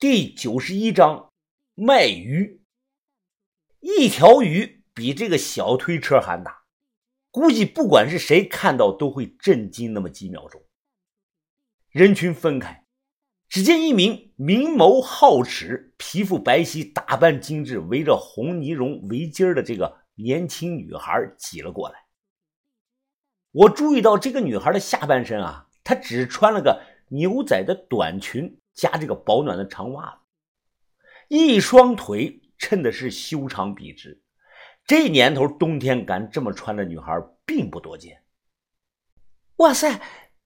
第九十一章卖鱼。一条鱼比这个小推车还大，估计不管是谁看到都会震惊那么几秒钟。人群分开，只见一名明眸皓齿、皮肤白皙、打扮精致、围着红呢绒围巾的这个年轻女孩挤了过来。我注意到这个女孩的下半身啊，她只穿了个牛仔的短裙。加这个保暖的长袜子，一双腿衬的是修长笔直。这年头冬天敢这么穿的女孩并不多见。哇塞，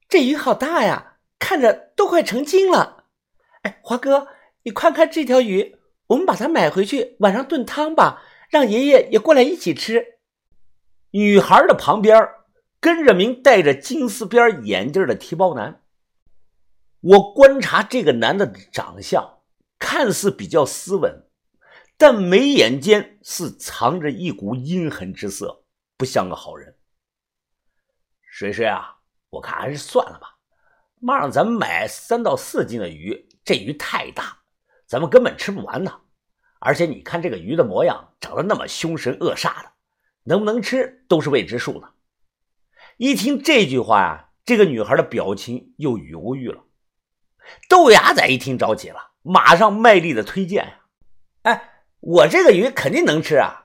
这鱼好大呀，看着都快成精了。哎，华哥，你看看这条鱼，我们把它买回去，晚上炖汤吧，让爷爷也过来一起吃。女孩的旁边跟着名戴着金丝边眼镜的提包男。我观察这个男的长相，看似比较斯文，但眉眼间似藏着一股阴狠之色，不像个好人。水水啊，我看还是算了吧。妈让咱们买三到四斤的鱼，这鱼太大，咱们根本吃不完呢。而且你看这个鱼的模样，长得那么凶神恶煞的，能不能吃都是未知数呢。一听这句话呀，这个女孩的表情又犹豫了。豆芽仔一听着急了，马上卖力的推荐呀！哎，我这个鱼肯定能吃啊，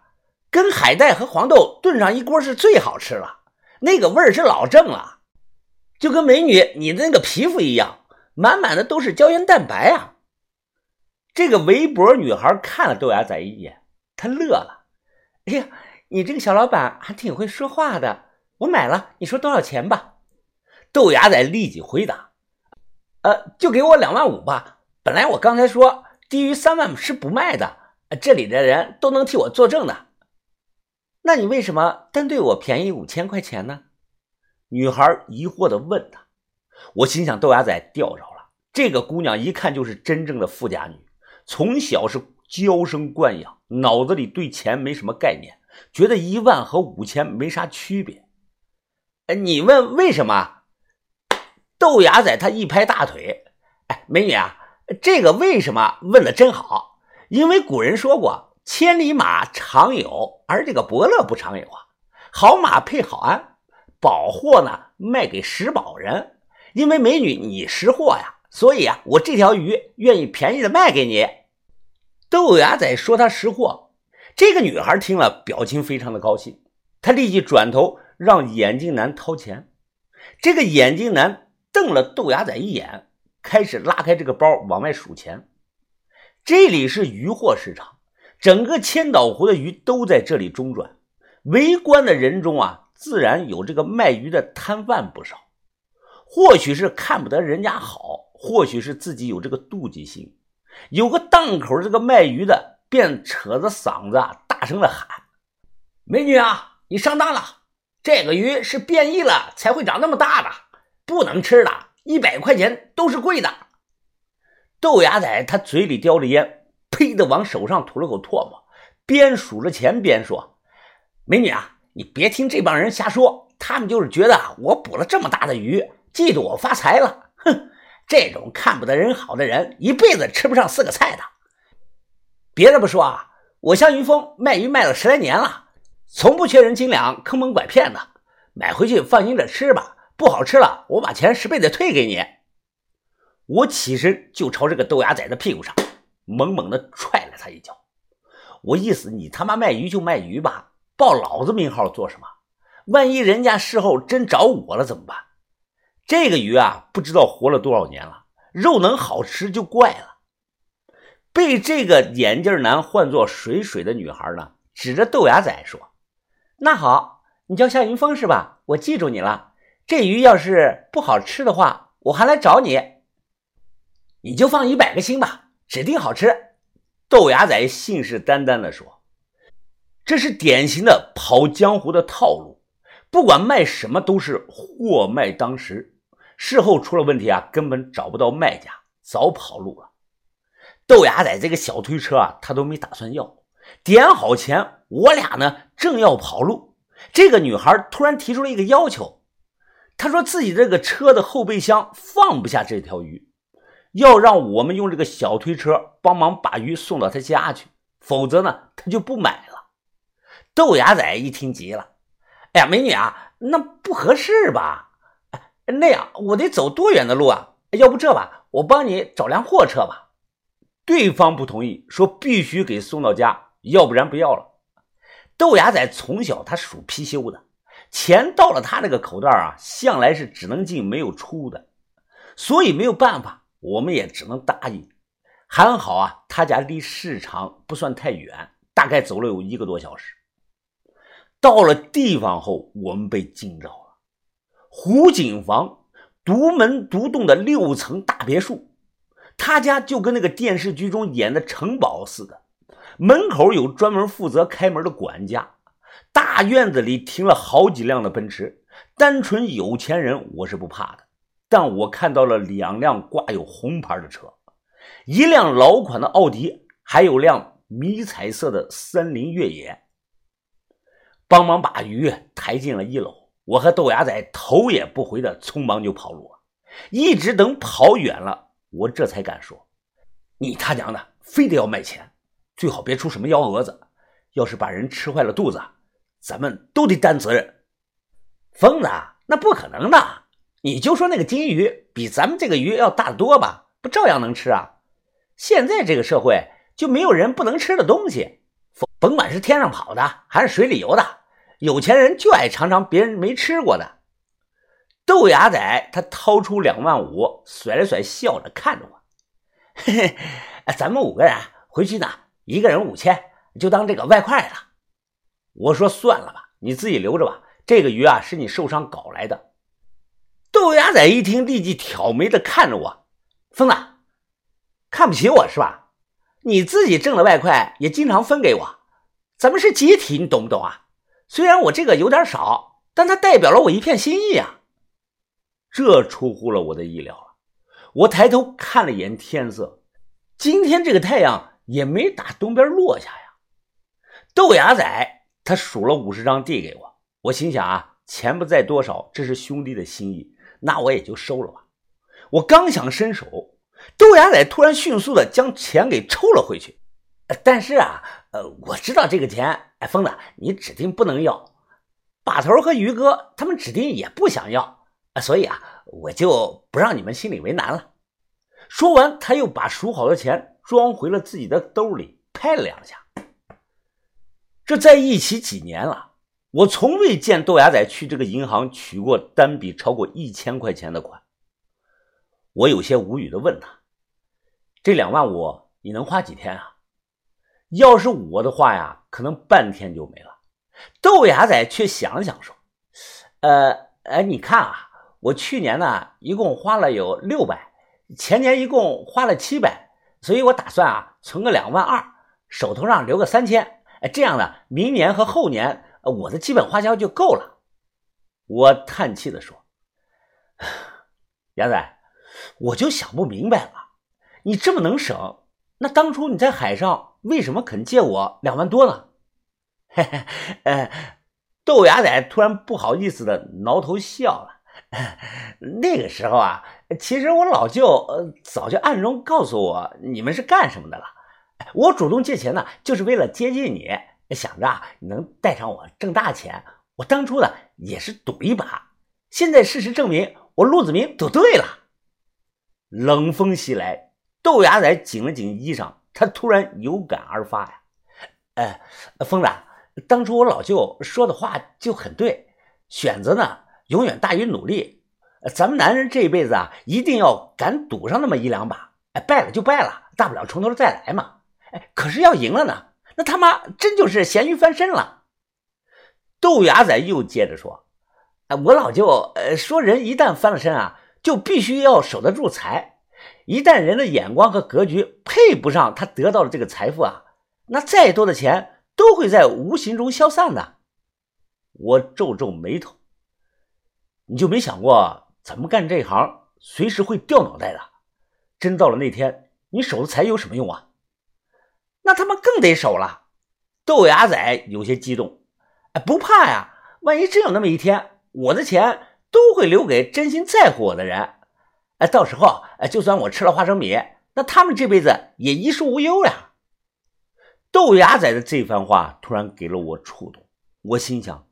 跟海带和黄豆炖上一锅是最好吃了，那个味儿是老正了，就跟美女你的那个皮肤一样，满满的都是胶原蛋白啊！这个围脖女孩看了豆芽仔一眼，她乐了：“哎呀，你这个小老板还挺会说话的，我买了，你说多少钱吧？”豆芽仔立即回答。呃，就给我两万五吧。本来我刚才说低于三万是不卖的，这里的人都能替我作证的。那你为什么单对我便宜五千块钱呢？女孩疑惑地问他。我心想，豆芽仔钓着了。这个姑娘一看就是真正的富家女，从小是娇生惯养，脑子里对钱没什么概念，觉得一万和五千没啥区别。你问为什么？豆芽仔他一拍大腿，哎，美女啊，这个为什么问的真好？因为古人说过，千里马常有，而这个伯乐不常有啊。好马配好鞍，宝货呢卖给识宝人。因为美女你识货呀，所以啊，我这条鱼愿意便宜的卖给你。豆芽仔说他识货，这个女孩听了，表情非常的高兴，她立即转头让眼镜男掏钱。这个眼镜男。瞪了豆芽仔一眼，开始拉开这个包往外数钱。这里是鱼货市场，整个千岛湖的鱼都在这里中转。围观的人中啊，自然有这个卖鱼的摊贩不少。或许是看不得人家好，或许是自己有这个妒忌心。有个档口，这个卖鱼的便扯着嗓子啊大声的喊：“美女啊，你上当了！这个鱼是变异了才会长那么大的。”不能吃的，一百块钱都是贵的。豆芽仔他嘴里叼着烟，呸的往手上吐了口唾沫，边数着钱边说：“美女啊，你别听这帮人瞎说，他们就是觉得我捕了这么大的鱼，嫉妒我发财了。哼，这种看不得人好的人，一辈子吃不上四个菜的。别的不说啊，我向云峰卖鱼卖了十来年了，从不缺人斤两，坑蒙拐骗的。买回去放心的吃吧。”不好吃了，我把钱十倍的退给你。我起身就朝这个豆芽仔的屁股上猛猛的踹了他一脚。我意思，你他妈卖鱼就卖鱼吧，报老子名号做什么？万一人家事后真找我了怎么办？这个鱼啊，不知道活了多少年了，肉能好吃就怪了。被这个眼镜男唤作水水的女孩呢，指着豆芽仔说：“那好，你叫夏云峰是吧？我记住你了。”这鱼要是不好吃的话，我还来找你。你就放一百个心吧，指定好吃。豆芽仔信誓旦旦地说：“这是典型的跑江湖的套路，不管卖什么都是货卖当时，事后出了问题啊，根本找不到卖家，早跑路了。”豆芽仔这个小推车啊，他都没打算要。点好钱，我俩呢正要跑路，这个女孩突然提出了一个要求。他说自己这个车的后备箱放不下这条鱼，要让我们用这个小推车帮忙把鱼送到他家去，否则呢，他就不买了。豆芽仔一听急了：“哎呀，美女啊，那不合适吧？那样我得走多远的路啊？要不这吧，我帮你找辆货车吧。”对方不同意，说必须给送到家，要不然不要了。豆芽仔从小他属貔貅的，钱到了他这个口袋啊，向来是只能进没有出的，所以没有办法，我们也只能答应。还好啊，他家离市场不算太远，大概走了有一个多小时。到了地方后，我们被惊着了。湖景房独门独栋的六层大别墅，他家就跟那个电视剧中演的城堡似的。门口有专门负责开门的管家，大院子里停了好几辆的奔驰。单纯有钱人我是不怕的，但我看到了两辆挂有红牌的车，一辆老款的奥迪，还有辆迷彩色的三菱越野。帮忙把鱼抬进了一楼，我和豆芽仔头也不回的匆忙就跑路了。一直等跑远了，我这才敢说：“你他娘的，非得要卖钱！”最好别出什么幺蛾子，要是把人吃坏了肚子，咱们都得担责任。疯子，那不可能的！你就说那个金鱼比咱们这个鱼要大得多吧，不照样能吃啊？现在这个社会就没有人不能吃的东西，甭管是天上跑的还是水里游的，有钱人就爱尝尝别人没吃过的。豆芽仔他掏出两万五，甩了甩，笑着看着我：“嘿 嘿，咱们五个人回去呢。”一个人五千，就当这个外快了。我说算了吧，你自己留着吧。这个鱼啊，是你受伤搞来的。豆芽仔一听，立即挑眉的看着我：“疯子，看不起我是吧？你自己挣的外快也经常分给我，咱们是集体，你懂不懂啊？虽然我这个有点少，但它代表了我一片心意啊。”这出乎了我的意料了。我抬头看了一眼天色，今天这个太阳。也没打东边落下呀。豆芽仔他数了五十张递给我，我心想啊，钱不在多少，这是兄弟的心意，那我也就收了吧。我刚想伸手，豆芽仔突然迅速的将钱给抽了回去。但是啊，呃，我知道这个钱，哎，疯子，你指定不能要。把头和于哥他们指定也不想要，所以啊，我就不让你们心里为难了。说完，他又把数好的钱。装回了自己的兜里，拍了两下。这在一起几年了，我从未见豆芽仔去这个银行取过单笔超过一千块钱的款。我有些无语的问他：“这两万五你能花几天啊？”要是我的话呀，可能半天就没了。豆芽仔却想了想说：“呃，哎，你看啊，我去年呢一共花了有六百，前年一共花了七百。”所以我打算啊，存个两万二，手头上留个三千，哎这样呢，明年和后年我的基本花销就够了。我叹气的说：“杨仔，我就想不明白了，你这么能省，那当初你在海上为什么肯借我两万多呢？” 嘿嘿，呃，豆芽仔突然不好意思的挠头笑了。那个时候啊，其实我老舅呃早就暗中告诉我你们是干什么的了。我主动借钱呢，就是为了接近你，想着你能带上我挣大钱。我当初呢也是赌一把，现在事实证明我陆子明赌对了。冷风袭来，豆芽仔紧了紧衣裳，他突然有感而发呀，哎，疯子，当初我老舅说的话就很对，选择呢。永远大于努力，咱们男人这一辈子啊，一定要敢赌上那么一两把。哎，败了就败了，大不了从头再来嘛。哎，可是要赢了呢，那他妈真就是咸鱼翻身了。豆芽仔又接着说：“哎，我老舅呃说，人一旦翻了身啊，就必须要守得住财。一旦人的眼光和格局配不上他得到的这个财富啊，那再多的钱都会在无形中消散的。”我皱皱眉头。你就没想过，咱们干这行随时会掉脑袋的。真到了那天，你守的财有什么用啊？那他们更得守了。豆芽仔有些激动，哎，不怕呀，万一真有那么一天，我的钱都会留给真心在乎我的人。哎，到时候哎，就算我吃了花生米，那他们这辈子也衣食无忧呀。豆芽仔的这番话突然给了我触动，我心想，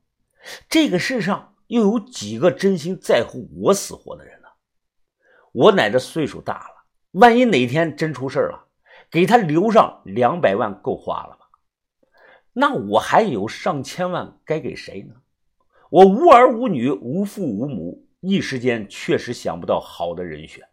这个世上又有几个真心在乎我死活的人呢？我奶这岁数大了，万一哪天真出事了，给他留上两百万够花了吧？那我还有上千万该给谁呢？我无儿无女，无父无母，一时间确实想不到好的人选。